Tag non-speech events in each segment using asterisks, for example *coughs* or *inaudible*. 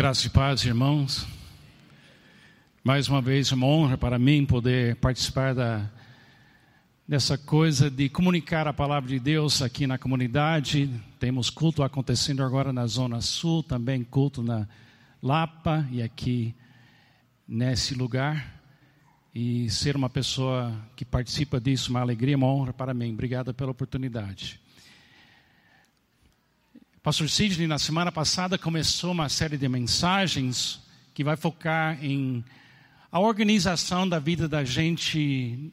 Graças e paz, irmãos. Mais uma vez, uma honra para mim poder participar da, dessa coisa de comunicar a palavra de Deus aqui na comunidade. Temos culto acontecendo agora na Zona Sul, também culto na Lapa e aqui nesse lugar. E ser uma pessoa que participa disso, uma alegria, uma honra para mim. Obrigado pela oportunidade. Pastor Sidney, na semana passada, começou uma série de mensagens que vai focar em a organização da vida da gente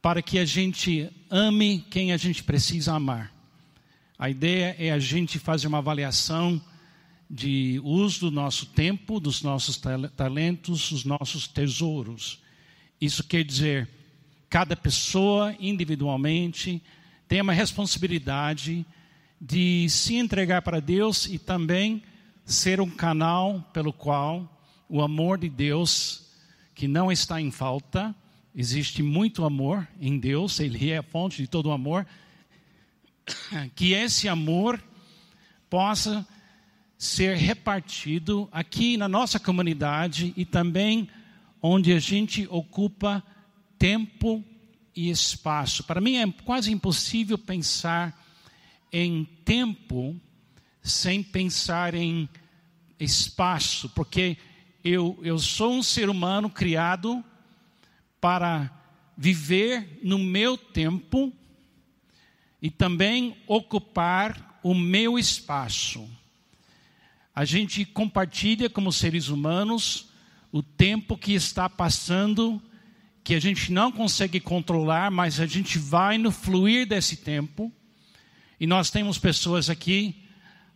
para que a gente ame quem a gente precisa amar. A ideia é a gente fazer uma avaliação de uso do nosso tempo, dos nossos talentos, dos nossos tesouros. Isso quer dizer, cada pessoa individualmente tem uma responsabilidade de se entregar para Deus e também ser um canal pelo qual o amor de Deus, que não está em falta, existe muito amor em Deus, Ele é a fonte de todo o amor, *coughs* que esse amor possa ser repartido aqui na nossa comunidade e também onde a gente ocupa tempo e espaço. Para mim é quase impossível pensar em tempo sem pensar em espaço, porque eu, eu sou um ser humano criado para viver no meu tempo e também ocupar o meu espaço. A gente compartilha como seres humanos o tempo que está passando, que a gente não consegue controlar, mas a gente vai no fluir desse tempo. E nós temos pessoas aqui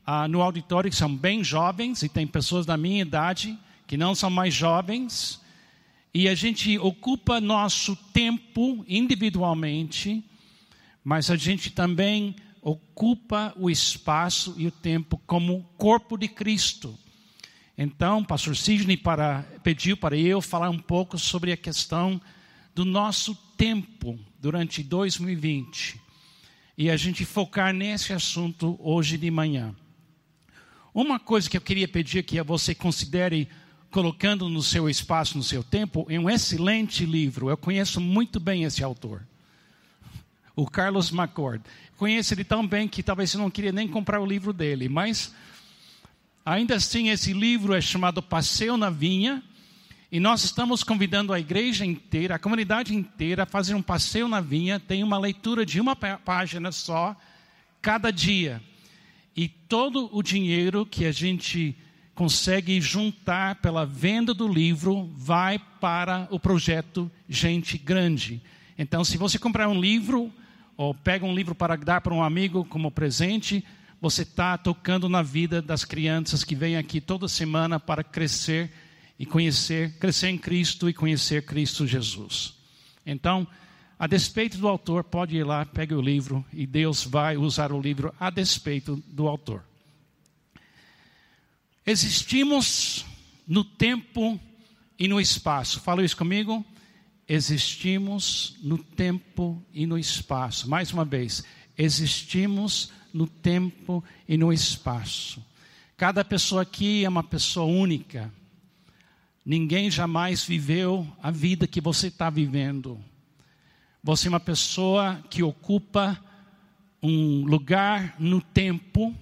ah, no auditório que são bem jovens, e tem pessoas da minha idade que não são mais jovens, e a gente ocupa nosso tempo individualmente, mas a gente também ocupa o espaço e o tempo como corpo de Cristo. Então, pastor Sidney para, pediu para eu falar um pouco sobre a questão do nosso tempo durante 2020 e a gente focar nesse assunto hoje de manhã. Uma coisa que eu queria pedir que você considere colocando no seu espaço, no seu tempo, é um excelente livro. Eu conheço muito bem esse autor, o Carlos McCord. Conheço ele tão bem que talvez você não queria nem comprar o livro dele, mas ainda assim esse livro é chamado Passeio na Vinha. E nós estamos convidando a igreja inteira, a comunidade inteira, a fazer um passeio na vinha. Tem uma leitura de uma página só, cada dia. E todo o dinheiro que a gente consegue juntar pela venda do livro vai para o projeto Gente Grande. Então, se você comprar um livro, ou pega um livro para dar para um amigo como presente, você está tocando na vida das crianças que vêm aqui toda semana para crescer e conhecer, crescer em Cristo e conhecer Cristo Jesus. Então, a despeito do autor, pode ir lá, pegue o livro e Deus vai usar o livro a despeito do autor. Existimos no tempo e no espaço. Fala isso comigo. Existimos no tempo e no espaço. Mais uma vez, existimos no tempo e no espaço. Cada pessoa aqui é uma pessoa única. Ninguém jamais viveu a vida que você está vivendo. Você é uma pessoa que ocupa um lugar no tempo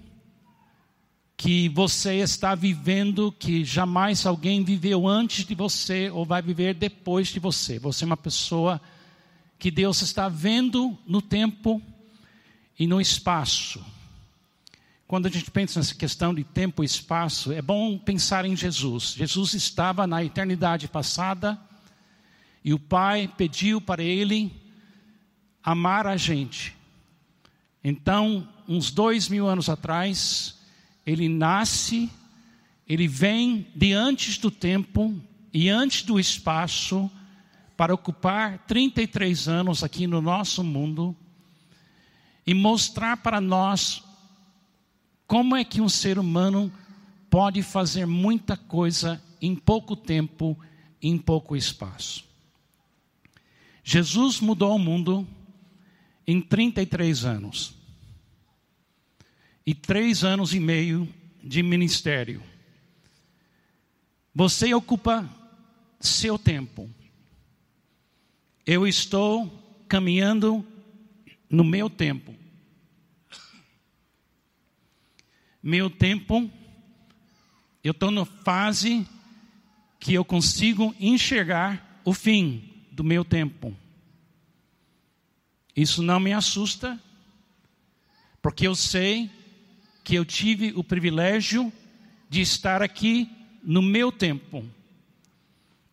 que você está vivendo que jamais alguém viveu antes de você ou vai viver depois de você. Você é uma pessoa que Deus está vendo no tempo e no espaço. Quando a gente pensa nessa questão de tempo e espaço, é bom pensar em Jesus. Jesus estava na eternidade passada e o Pai pediu para ele amar a gente. Então, uns dois mil anos atrás, ele nasce, ele vem de antes do tempo e antes do espaço para ocupar 33 anos aqui no nosso mundo e mostrar para nós como é que um ser humano pode fazer muita coisa em pouco tempo, em pouco espaço. Jesus mudou o mundo em 33 anos. E três anos e meio de ministério. Você ocupa seu tempo. Eu estou caminhando no meu tempo. Meu tempo, eu estou na fase que eu consigo enxergar o fim do meu tempo. Isso não me assusta, porque eu sei que eu tive o privilégio de estar aqui no meu tempo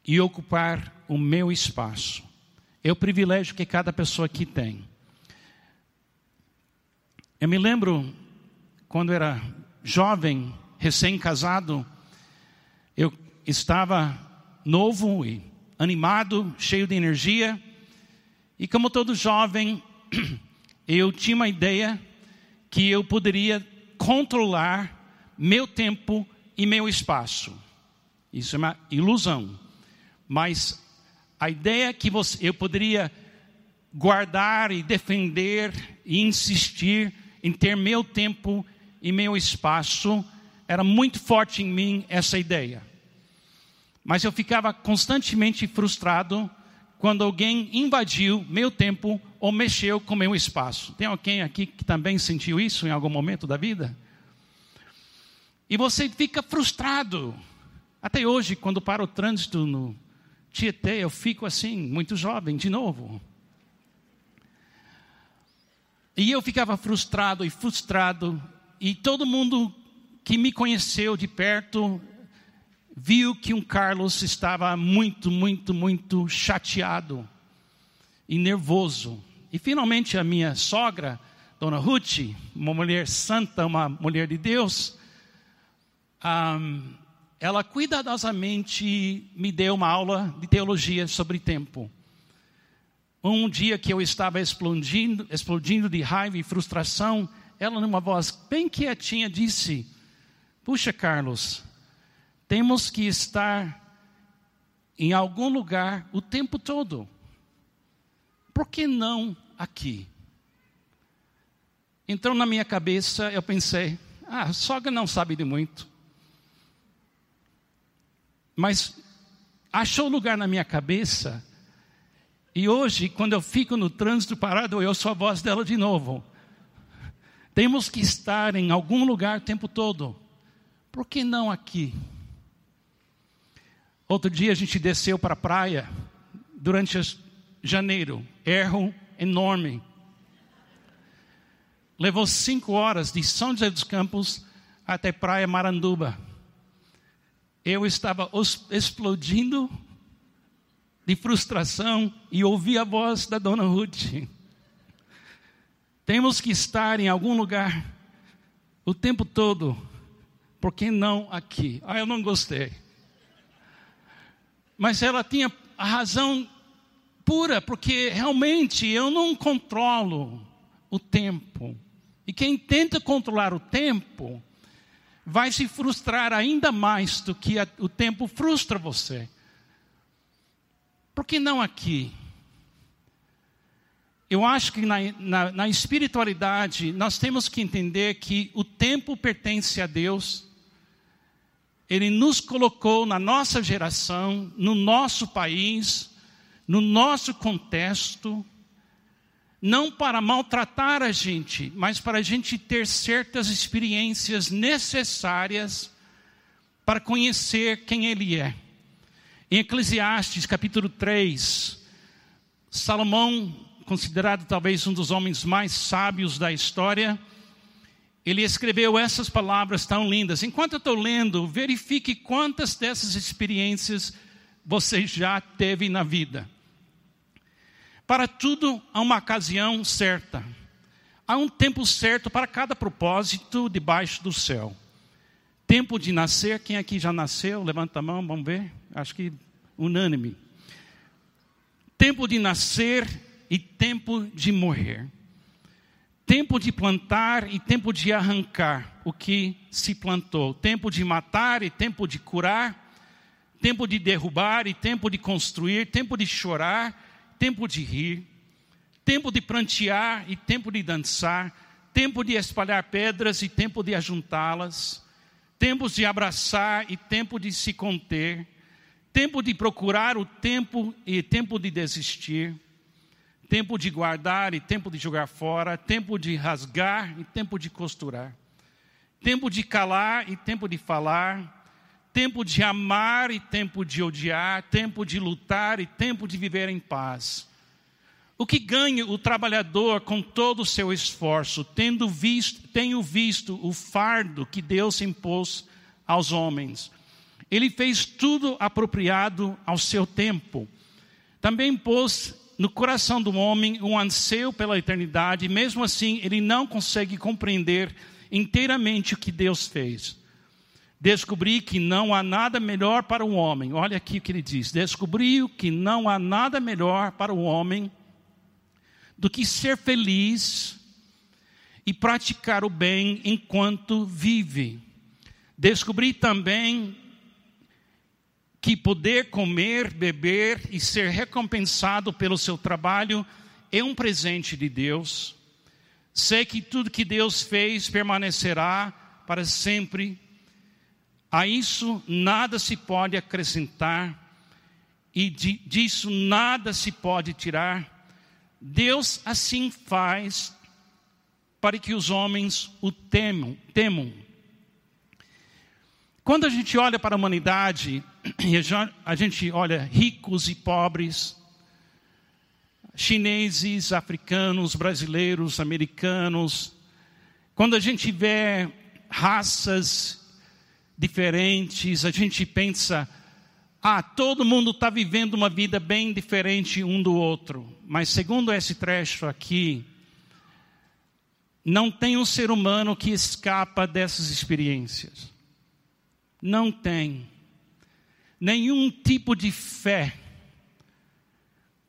e ocupar o meu espaço. É o privilégio que cada pessoa aqui tem. Eu me lembro quando era jovem, recém-casado, eu estava novo e animado, cheio de energia, e como todo jovem, *clears throat* eu tinha uma ideia que eu poderia controlar meu tempo e meu espaço. Isso é uma ilusão. Mas a ideia que você, eu poderia guardar e defender e insistir em ter meu tempo e meu espaço era muito forte em mim essa ideia. Mas eu ficava constantemente frustrado quando alguém invadiu meu tempo ou mexeu com meu espaço. Tem alguém aqui que também sentiu isso em algum momento da vida? E você fica frustrado. Até hoje, quando para o trânsito no Tietê, eu fico assim, muito jovem, de novo. E eu ficava frustrado e frustrado, e todo mundo que me conheceu de perto viu que um Carlos estava muito, muito, muito chateado e nervoso. E finalmente a minha sogra, Dona Ruth, uma mulher santa, uma mulher de Deus, um, ela cuidadosamente me deu uma aula de teologia sobre tempo. Um dia que eu estava explodindo, explodindo de raiva e frustração, ela, numa voz bem quietinha, disse: Puxa, Carlos, temos que estar em algum lugar o tempo todo. Por que não aqui? Então, na minha cabeça, eu pensei: ah, a sogra não sabe de muito. Mas achou lugar na minha cabeça, e hoje, quando eu fico no trânsito parado, eu sou a voz dela de novo. Temos que estar em algum lugar o tempo todo. Por que não aqui? Outro dia a gente desceu para a praia durante janeiro, erro enorme. Levou cinco horas de São José dos Campos até Praia Maranduba. Eu estava explodindo de frustração e ouvi a voz da dona Ruth. Temos que estar em algum lugar o tempo todo, por que não aqui? Ah, eu não gostei. Mas ela tinha a razão pura, porque realmente eu não controlo o tempo. E quem tenta controlar o tempo vai se frustrar ainda mais do que a, o tempo frustra você. Por que não aqui? Eu acho que na, na, na, espiritualidade nós temos que entender que o tempo pertence a Deus. Ele nos colocou na nossa geração, no nosso país, no nosso contexto, não para maltratar a gente, mas para a gente ter certas experiências necessárias para conhecer quem Ele é. Em Eclesiastes capítulo 3, Salomão, considerado talvez um dos homens mais sábios da história, ele escreveu essas palavras tão lindas. Enquanto eu estou lendo, verifique quantas dessas experiências você já teve na vida. Para tudo há uma ocasião certa. Há um tempo certo para cada propósito debaixo do céu. Tempo de nascer, quem aqui já nasceu? Levanta a mão, vamos ver. Acho que unânime. Tempo de nascer e tempo de morrer. Tempo de plantar e tempo de arrancar o que se plantou. Tempo de matar e tempo de curar. Tempo de derrubar e tempo de construir. Tempo de chorar, tempo de rir. Tempo de prantear e tempo de dançar. Tempo de espalhar pedras e tempo de ajuntá-las. Tempos de abraçar e tempo de se conter tempo de procurar o tempo e tempo de desistir, tempo de guardar e tempo de jogar fora, tempo de rasgar e tempo de costurar, tempo de calar e tempo de falar, tempo de amar e tempo de odiar, tempo de lutar e tempo de viver em paz. O que ganha o trabalhador com todo o seu esforço, tendo visto, tenho visto o fardo que Deus impôs aos homens ele fez tudo apropriado ao seu tempo. Também pôs no coração do homem um anseio pela eternidade, e mesmo assim ele não consegue compreender inteiramente o que Deus fez. Descobri que não há nada melhor para o homem. Olha aqui o que ele diz: descobriu que não há nada melhor para o homem do que ser feliz e praticar o bem enquanto vive. Descobri também que poder comer, beber e ser recompensado pelo seu trabalho é um presente de Deus. Sei que tudo que Deus fez permanecerá para sempre. A isso nada se pode acrescentar e de, disso nada se pode tirar. Deus assim faz para que os homens o temam. temam. Quando a gente olha para a humanidade, a gente olha ricos e pobres, chineses, africanos, brasileiros, americanos. Quando a gente vê raças diferentes, a gente pensa, ah, todo mundo está vivendo uma vida bem diferente um do outro. Mas segundo esse trecho aqui, não tem um ser humano que escapa dessas experiências. Não tem nenhum tipo de fé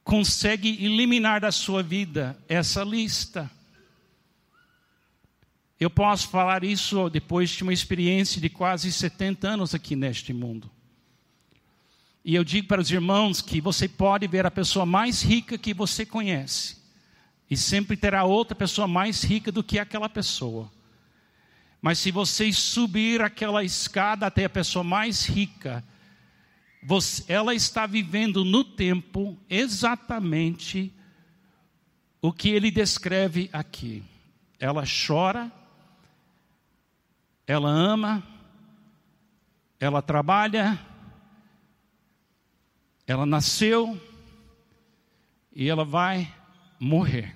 consegue eliminar da sua vida essa lista. Eu posso falar isso depois de uma experiência de quase 70 anos aqui neste mundo. E eu digo para os irmãos que você pode ver a pessoa mais rica que você conhece, e sempre terá outra pessoa mais rica do que aquela pessoa. Mas se você subir aquela escada até a pessoa mais rica, você, ela está vivendo no tempo exatamente o que ele descreve aqui. Ela chora, ela ama, ela trabalha, ela nasceu e ela vai morrer.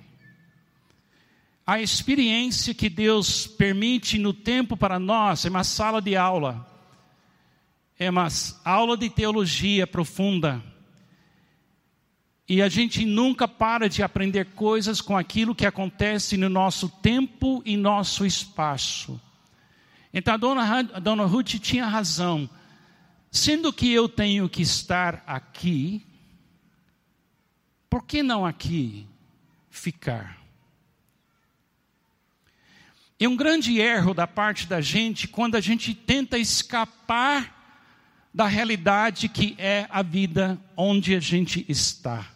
A experiência que Deus permite no tempo para nós é uma sala de aula é uma aula de teologia profunda. E a gente nunca para de aprender coisas com aquilo que acontece no nosso tempo e nosso espaço. Então a dona, a dona Ruth tinha razão. Sendo que eu tenho que estar aqui, por que não aqui ficar? É um grande erro da parte da gente quando a gente tenta escapar da realidade que é a vida onde a gente está.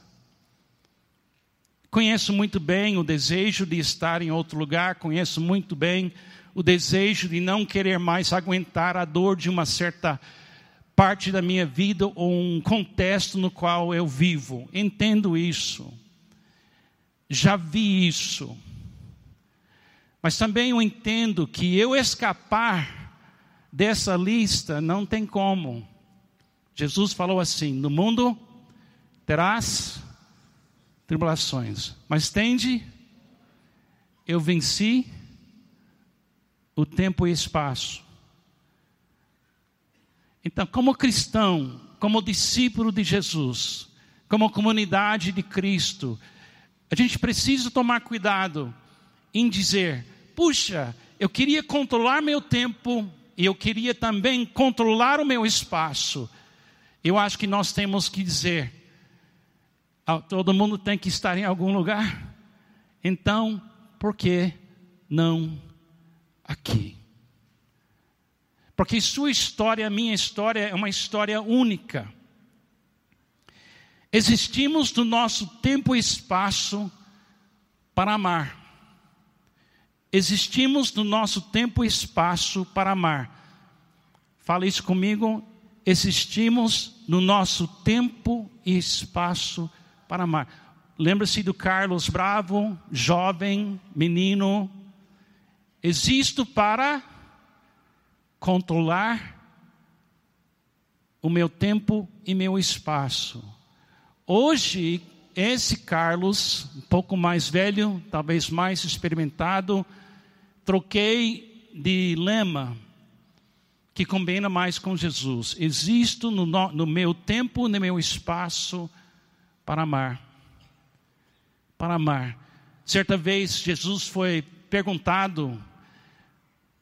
Conheço muito bem o desejo de estar em outro lugar, conheço muito bem o desejo de não querer mais aguentar a dor de uma certa parte da minha vida ou um contexto no qual eu vivo. Entendo isso. Já vi isso. Mas também eu entendo que eu escapar dessa lista não tem como. Jesus falou assim: No mundo terás tribulações, mas tende, eu venci o tempo e espaço. Então, como cristão, como discípulo de Jesus, como comunidade de Cristo, a gente precisa tomar cuidado em dizer: puxa, eu queria controlar meu tempo e eu queria também controlar o meu espaço, eu acho que nós temos que dizer: ah, todo mundo tem que estar em algum lugar, então, por que não aqui? Porque sua história, minha história, é uma história única. Existimos no nosso tempo e espaço para amar. Existimos no nosso tempo e espaço para amar. Fala isso comigo. Existimos no nosso tempo e espaço para amar. Lembra-se do Carlos Bravo, jovem, menino. Existo para controlar o meu tempo e meu espaço. Hoje, esse Carlos, um pouco mais velho, talvez mais experimentado, troquei de lema que combina mais com Jesus. Existo no, no meu tempo, no meu espaço para amar. Para amar. Certa vez Jesus foi perguntado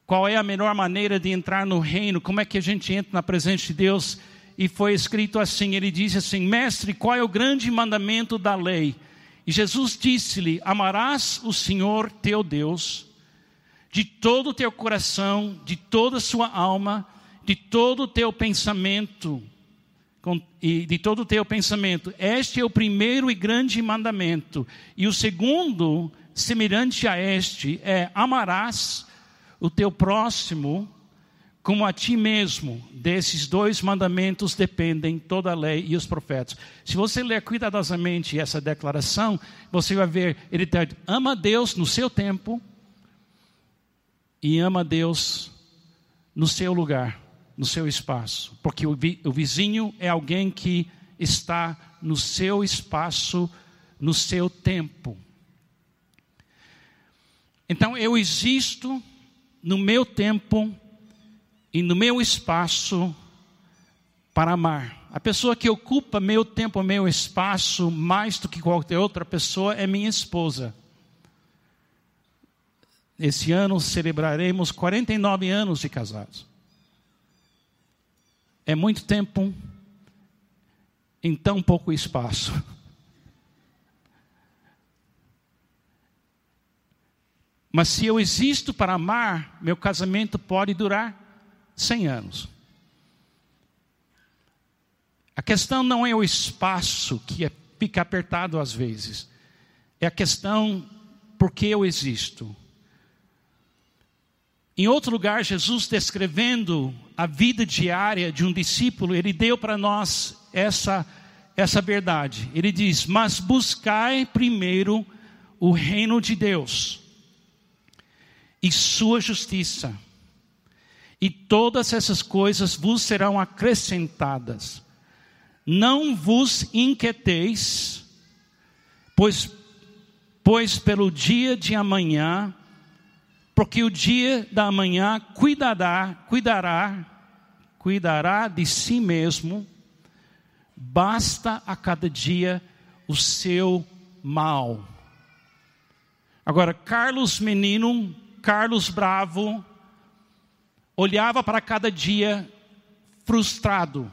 qual é a melhor maneira de entrar no reino, como é que a gente entra na presença de Deus. E foi escrito assim: ele disse assim, Mestre, qual é o grande mandamento da lei? E Jesus disse-lhe: Amarás o Senhor teu Deus de todo o teu coração, de toda a sua alma, de todo o teu pensamento, e de todo o teu pensamento. Este é o primeiro e grande mandamento. E o segundo, semelhante a este, é: amarás o teu próximo como a ti mesmo. Desses dois mandamentos dependem toda a lei e os profetas. Se você ler cuidadosamente essa declaração, você vai ver, ele está ama Deus no seu tempo e ama Deus no seu lugar, no seu espaço. Porque o, vi, o vizinho é alguém que está no seu espaço, no seu tempo. Então eu existo no meu tempo e no meu espaço para amar. A pessoa que ocupa meu tempo, meu espaço mais do que qualquer outra pessoa é minha esposa. Esse ano celebraremos 49 anos de casados. É muito tempo em tão pouco espaço. Mas se eu existo para amar, meu casamento pode durar 100 anos. A questão não é o espaço que é, fica apertado às vezes. É a questão por que eu existo. Em outro lugar, Jesus descrevendo a vida diária de um discípulo, ele deu para nós essa, essa verdade. Ele diz: Mas buscai primeiro o reino de Deus e sua justiça, e todas essas coisas vos serão acrescentadas. Não vos inquieteis, pois, pois pelo dia de amanhã porque o dia da manhã cuidará, cuidará, cuidará de si mesmo, basta a cada dia o seu mal. Agora, Carlos Menino, Carlos Bravo, olhava para cada dia frustrado,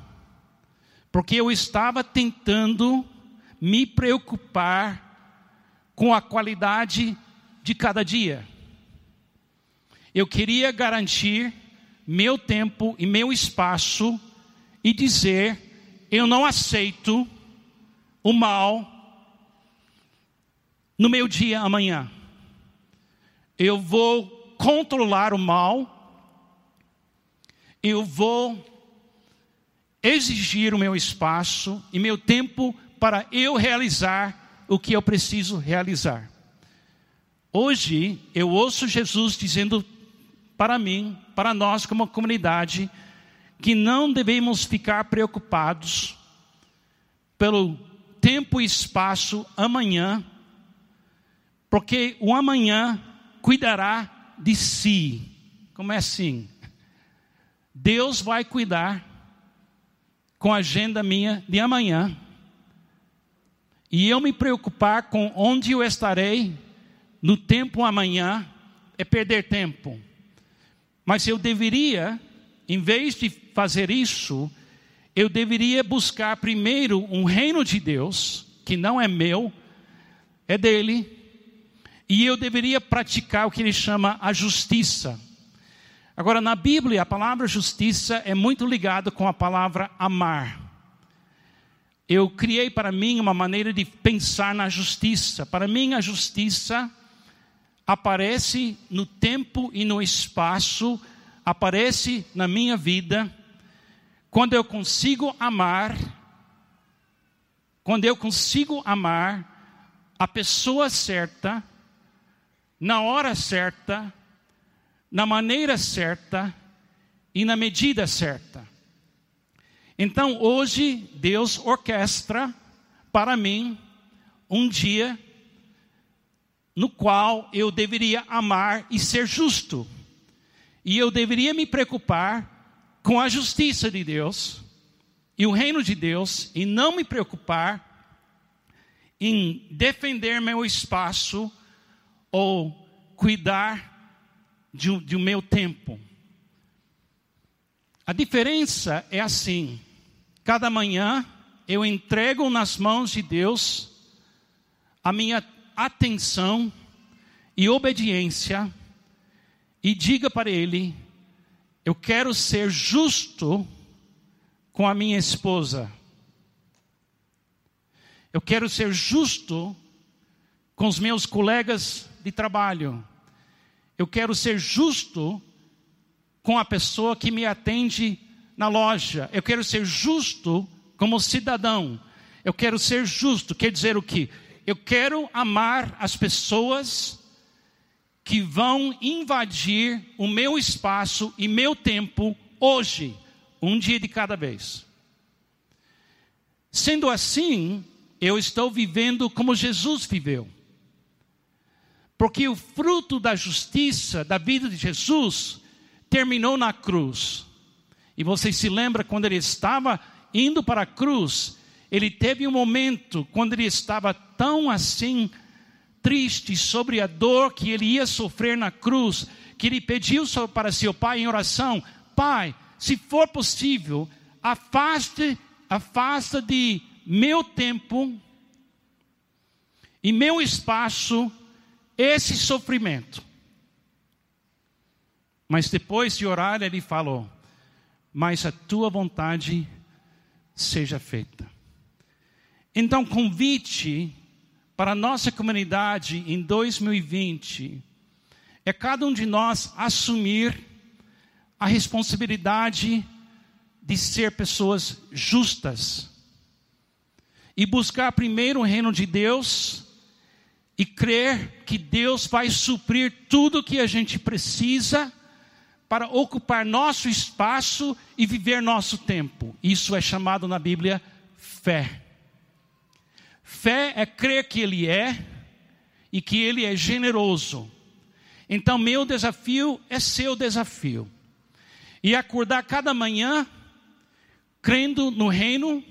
porque eu estava tentando me preocupar com a qualidade de cada dia. Eu queria garantir meu tempo e meu espaço e dizer: eu não aceito o mal no meu dia amanhã. Eu vou controlar o mal, eu vou exigir o meu espaço e meu tempo para eu realizar o que eu preciso realizar. Hoje eu ouço Jesus dizendo para mim, para nós como comunidade, que não devemos ficar preocupados pelo tempo e espaço amanhã, porque o amanhã cuidará de si. Como é assim? Deus vai cuidar com a agenda minha de amanhã. E eu me preocupar com onde eu estarei no tempo amanhã é perder tempo. Mas eu deveria em vez de fazer isso, eu deveria buscar primeiro um reino de Deus, que não é meu, é dele, e eu deveria praticar o que ele chama a justiça. Agora, na Bíblia, a palavra justiça é muito ligada com a palavra amar. Eu criei para mim uma maneira de pensar na justiça. Para mim, a justiça aparece no tempo e no espaço, aparece na minha vida, quando eu consigo amar, quando eu consigo amar a pessoa certa, na hora certa, na maneira certa e na medida certa. Então, hoje, Deus orquestra para mim um dia no qual eu deveria amar e ser justo. E eu deveria me preocupar com a justiça de Deus e o reino de Deus e não me preocupar em defender meu espaço ou cuidar de, de meu tempo. A diferença é assim: cada manhã eu entrego nas mãos de Deus a minha atenção e obediência e diga para ele: eu quero ser justo com a minha esposa. Eu quero ser justo com os meus colegas de trabalho. Eu quero ser justo com a pessoa que me atende na loja. Eu quero ser justo como cidadão. Eu quero ser justo, quer dizer o que? Eu quero amar as pessoas que vão invadir o meu espaço e meu tempo hoje, um dia de cada vez. Sendo assim, eu estou vivendo como Jesus viveu. Porque o fruto da justiça da vida de Jesus terminou na cruz. E você se lembra quando ele estava indo para a cruz, ele teve um momento quando ele estava tão assim triste sobre a dor que ele ia sofrer na cruz, que ele pediu para seu pai em oração: Pai, se for possível, afaste, afasta de meu tempo e meu espaço esse sofrimento. Mas depois de orar, ele falou: Mas a tua vontade seja feita. Então, convite para a nossa comunidade em 2020 é cada um de nós assumir a responsabilidade de ser pessoas justas e buscar primeiro o reino de Deus e crer que Deus vai suprir tudo que a gente precisa para ocupar nosso espaço e viver nosso tempo. Isso é chamado na Bíblia fé. Fé é crer que Ele é e que Ele é generoso. Então, meu desafio é seu desafio. E acordar cada manhã crendo no reino,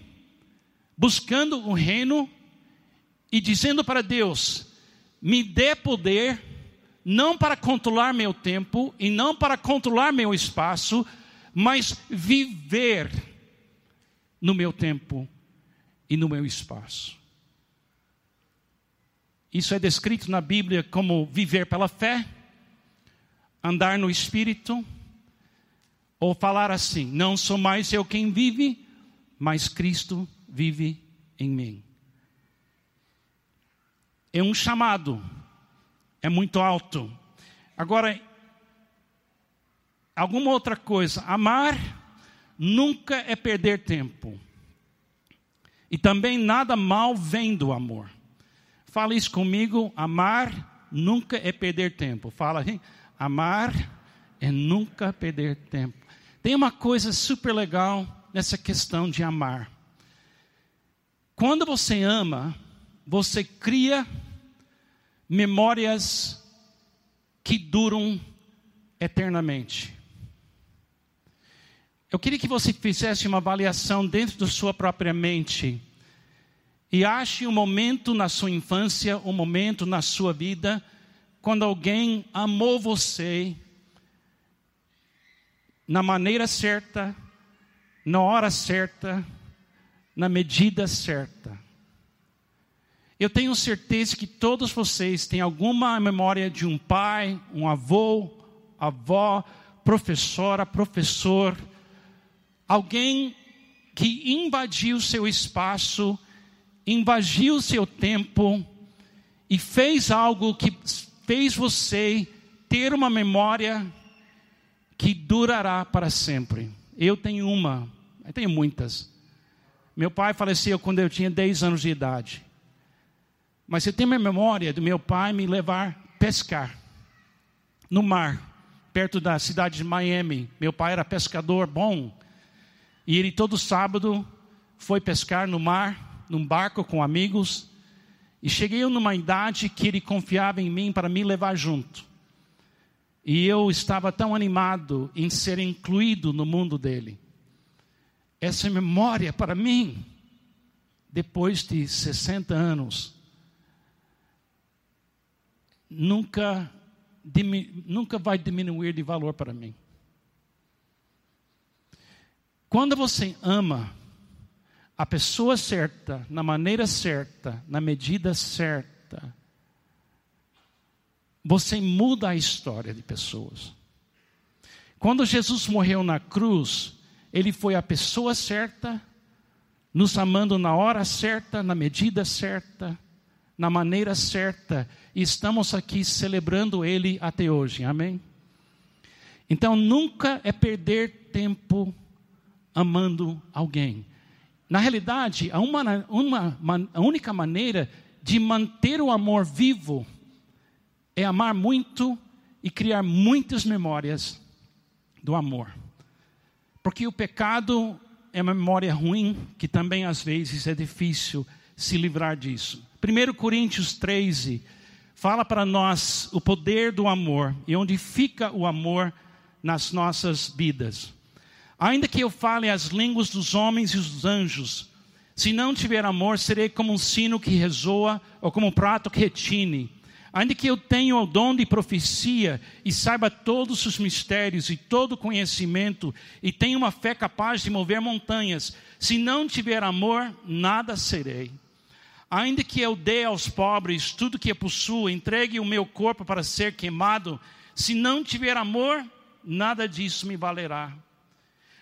buscando o reino e dizendo para Deus: me dê poder, não para controlar meu tempo e não para controlar meu espaço, mas viver no meu tempo e no meu espaço. Isso é descrito na Bíblia como viver pela fé, andar no espírito, ou falar assim: não sou mais eu quem vive, mas Cristo vive em mim. É um chamado, é muito alto. Agora, alguma outra coisa, amar nunca é perder tempo. E também nada mal vem do amor. Fala isso comigo. Amar nunca é perder tempo. Fala aí. Amar é nunca perder tempo. Tem uma coisa super legal nessa questão de amar. Quando você ama, você cria memórias que duram eternamente. Eu queria que você fizesse uma avaliação dentro da sua própria mente e ache um momento na sua infância, um momento na sua vida, quando alguém amou você na maneira certa, na hora certa, na medida certa. Eu tenho certeza que todos vocês têm alguma memória de um pai, um avô, avó, professora, professor, alguém que invadiu seu espaço, invadiu seu tempo e fez algo que fez você ter uma memória que durará para sempre. Eu tenho uma, eu tenho muitas. Meu pai faleceu quando eu tinha 10 anos de idade. Mas eu tenho a memória do meu pai me levar pescar no mar, perto da cidade de Miami. Meu pai era pescador bom. E ele todo sábado foi pescar no mar, num barco com amigos. E cheguei numa idade que ele confiava em mim para me levar junto. E eu estava tão animado em ser incluído no mundo dele. Essa memória para mim, depois de 60 anos, nunca, nunca vai diminuir de valor para mim. Quando você ama a pessoa certa, na maneira certa, na medida certa, você muda a história de pessoas. Quando Jesus morreu na cruz, ele foi a pessoa certa, nos amando na hora certa, na medida certa, na maneira certa, e estamos aqui celebrando Ele até hoje, amém? Então nunca é perder tempo amando alguém. Na realidade, a, uma, uma, a única maneira de manter o amor vivo é amar muito e criar muitas memórias do amor. Porque o pecado é uma memória ruim que também às vezes é difícil se livrar disso. 1 Coríntios 13 fala para nós o poder do amor e onde fica o amor nas nossas vidas. Ainda que eu fale as línguas dos homens e dos anjos, se não tiver amor, serei como um sino que ressoa ou como um prato que retine. Ainda que eu tenha o dom de profecia e saiba todos os mistérios e todo o conhecimento e tenha uma fé capaz de mover montanhas, se não tiver amor, nada serei. Ainda que eu dê aos pobres tudo que eu possuo, entregue o meu corpo para ser queimado, se não tiver amor, nada disso me valerá.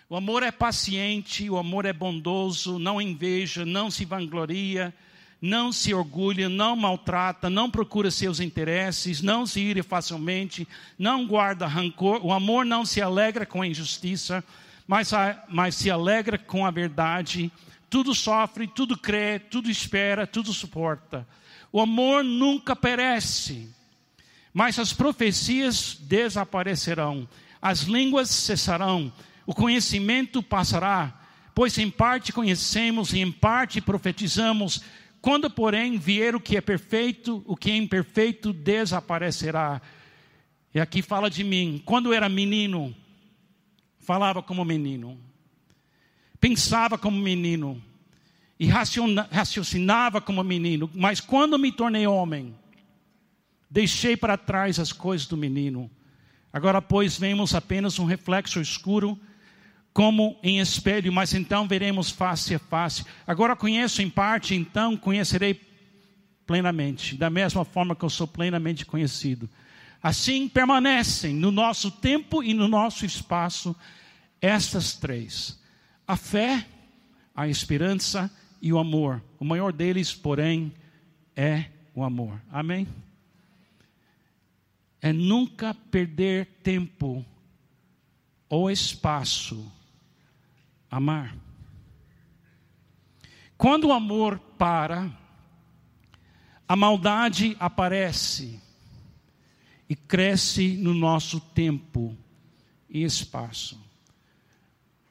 O amor é paciente, o amor é bondoso, não inveja, não se vangloria, não se orgulha, não maltrata, não procura seus interesses, não se ira facilmente, não guarda rancor. O amor não se alegra com a injustiça, mas, mas se alegra com a verdade tudo sofre, tudo crê, tudo espera, tudo suporta. O amor nunca perece, mas as profecias desaparecerão, as línguas cessarão, o conhecimento passará, pois em parte conhecemos e em parte profetizamos. Quando, porém, vier o que é perfeito, o que é imperfeito desaparecerá. E aqui fala de mim. Quando era menino, falava como menino pensava como menino e raciocinava como menino, mas quando me tornei homem, deixei para trás as coisas do menino. Agora, pois, vemos apenas um reflexo escuro, como em espelho, mas então veremos face a face. Agora conheço em parte, então conhecerei plenamente, da mesma forma que eu sou plenamente conhecido. Assim permanecem no nosso tempo e no nosso espaço estas três a fé, a esperança e o amor. O maior deles, porém, é o amor. Amém? É nunca perder tempo ou espaço. Amar. Quando o amor para, a maldade aparece e cresce no nosso tempo e espaço.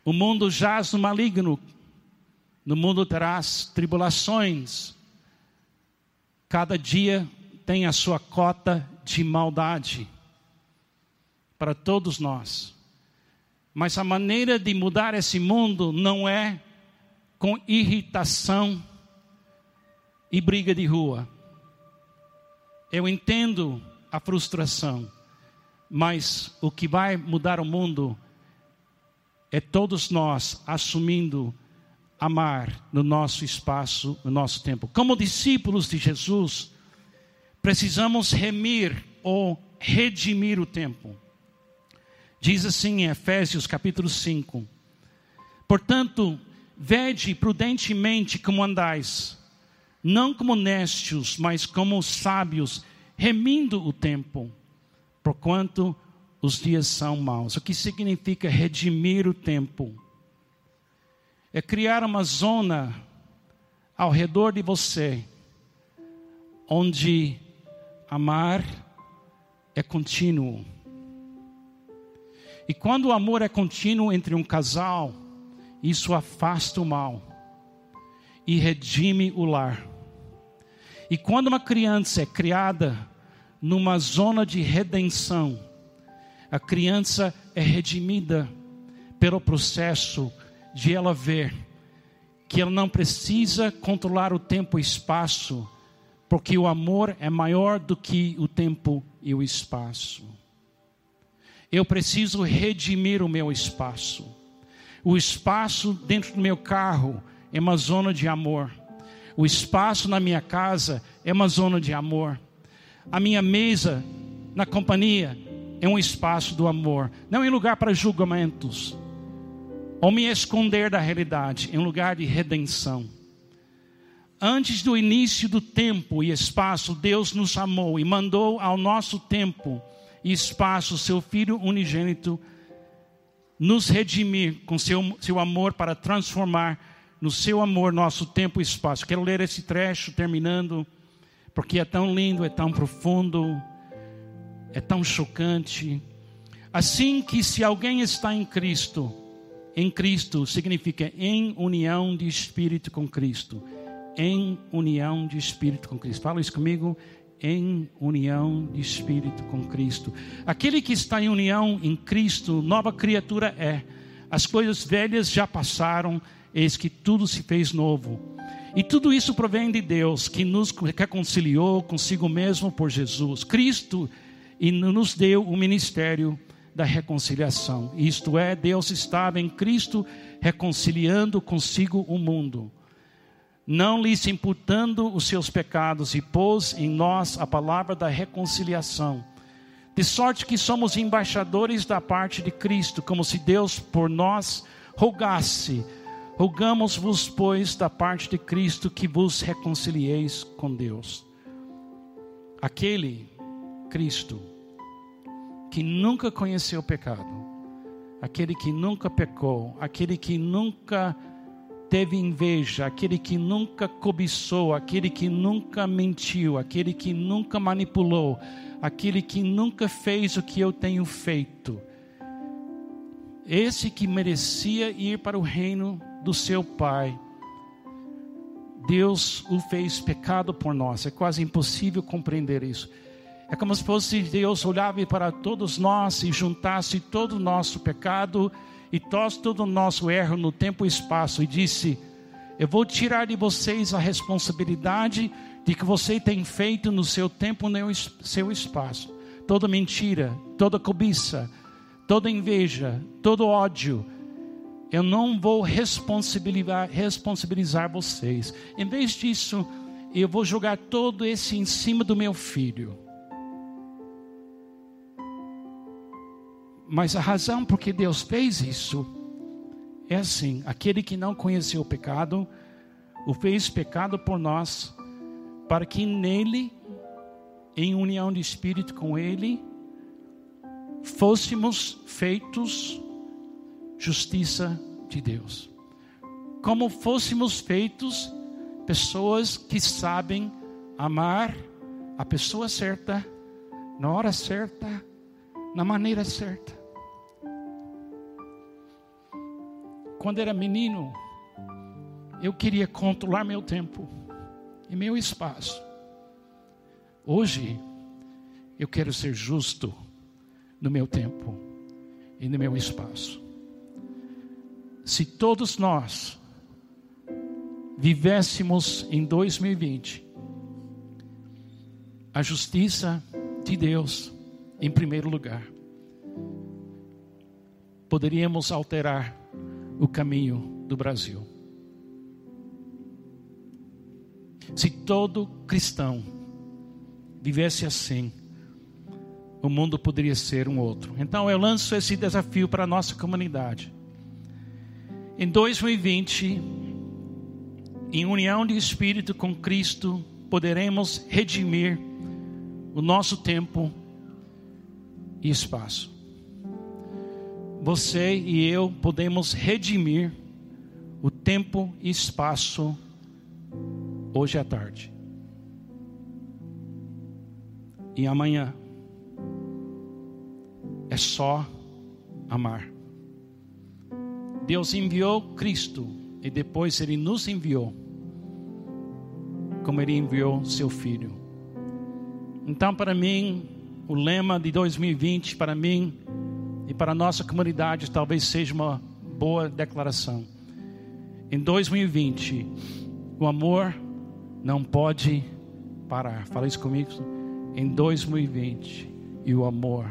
O mundo jaz no maligno, no mundo terás tribulações. Cada dia tem a sua cota de maldade para todos nós. Mas a maneira de mudar esse mundo não é com irritação e briga de rua. Eu entendo a frustração, mas o que vai mudar o mundo é todos nós assumindo amar no nosso espaço, no nosso tempo. Como discípulos de Jesus, precisamos remir ou redimir o tempo. Diz assim em Efésios capítulo 5: Portanto, vede prudentemente como andais, não como néscios, mas como sábios, remindo o tempo, porquanto os dias são maus. O que significa redimir o tempo? É criar uma zona ao redor de você, onde amar é contínuo. E quando o amor é contínuo entre um casal, isso afasta o mal e redime o lar. E quando uma criança é criada numa zona de redenção, a criança é redimida pelo processo de ela ver que ela não precisa controlar o tempo e espaço, porque o amor é maior do que o tempo e o espaço. Eu preciso redimir o meu espaço. O espaço dentro do meu carro é uma zona de amor. O espaço na minha casa é uma zona de amor. A minha mesa na companhia é um espaço do amor, não é um lugar para julgamentos ou me esconder da realidade, é um lugar de redenção. Antes do início do tempo e espaço, Deus nos amou e mandou ao nosso tempo e espaço seu Filho unigênito nos redimir com seu, seu amor para transformar no seu amor nosso tempo e espaço. Quero ler esse trecho terminando, porque é tão lindo, é tão profundo é tão chocante. Assim que se alguém está em Cristo, em Cristo significa em união de espírito com Cristo. Em união de espírito com Cristo. Fala isso comigo. Em união de espírito com Cristo. Aquele que está em união em Cristo, nova criatura é. As coisas velhas já passaram, eis que tudo se fez novo. E tudo isso provém de Deus, que nos reconciliou consigo mesmo por Jesus. Cristo e nos deu o ministério da reconciliação. Isto é, Deus estava em Cristo reconciliando consigo o mundo, não lhes imputando os seus pecados, e pôs em nós a palavra da reconciliação. De sorte que somos embaixadores da parte de Cristo, como se Deus por nós rogasse. Rogamos-vos, pois, da parte de Cristo, que vos reconcilieis com Deus. Aquele Cristo, que nunca conheceu o pecado, aquele que nunca pecou, aquele que nunca teve inveja, aquele que nunca cobiçou, aquele que nunca mentiu, aquele que nunca manipulou, aquele que nunca fez o que eu tenho feito. Esse que merecia ir para o reino do seu Pai. Deus o fez pecado por nós. É quase impossível compreender isso. É como se fosse Deus olhava para todos nós e juntasse todo o nosso pecado e todo o nosso erro no tempo e espaço e disse: Eu vou tirar de vocês a responsabilidade de que você tem feito no seu tempo, no seu espaço. Toda mentira, toda cobiça, toda inveja, todo ódio. Eu não vou responsabilizar, responsabilizar vocês. Em vez disso, eu vou jogar todo esse em cima do meu filho. Mas a razão por que Deus fez isso é assim: aquele que não conheceu o pecado, o fez pecado por nós, para que nele, em união de espírito com Ele, fôssemos feitos justiça de Deus. Como fôssemos feitos pessoas que sabem amar a pessoa certa, na hora certa, na maneira certa. Quando era menino, eu queria controlar meu tempo e meu espaço. Hoje, eu quero ser justo no meu tempo e no meu espaço. Se todos nós vivêssemos em 2020 a justiça de Deus em primeiro lugar. Poderíamos alterar o caminho do Brasil. Se todo cristão vivesse assim, o mundo poderia ser um outro. Então eu lanço esse desafio para a nossa comunidade. Em 2020, em união de espírito com Cristo, poderemos redimir o nosso tempo e espaço. Você e eu podemos redimir o tempo e espaço hoje à tarde. E amanhã é só amar. Deus enviou Cristo e depois Ele nos enviou, como Ele enviou seu Filho. Então, para mim, o lema de 2020, para mim e para a nossa comunidade, talvez seja uma boa declaração. Em 2020, o amor não pode parar. Fala isso comigo. Em 2020, e o amor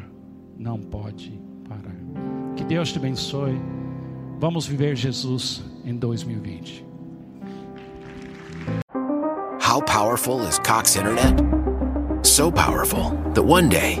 não pode parar. Que Deus te abençoe. Vamos viver Jesus em 2020. How powerful is Cox Internet? So powerful that one day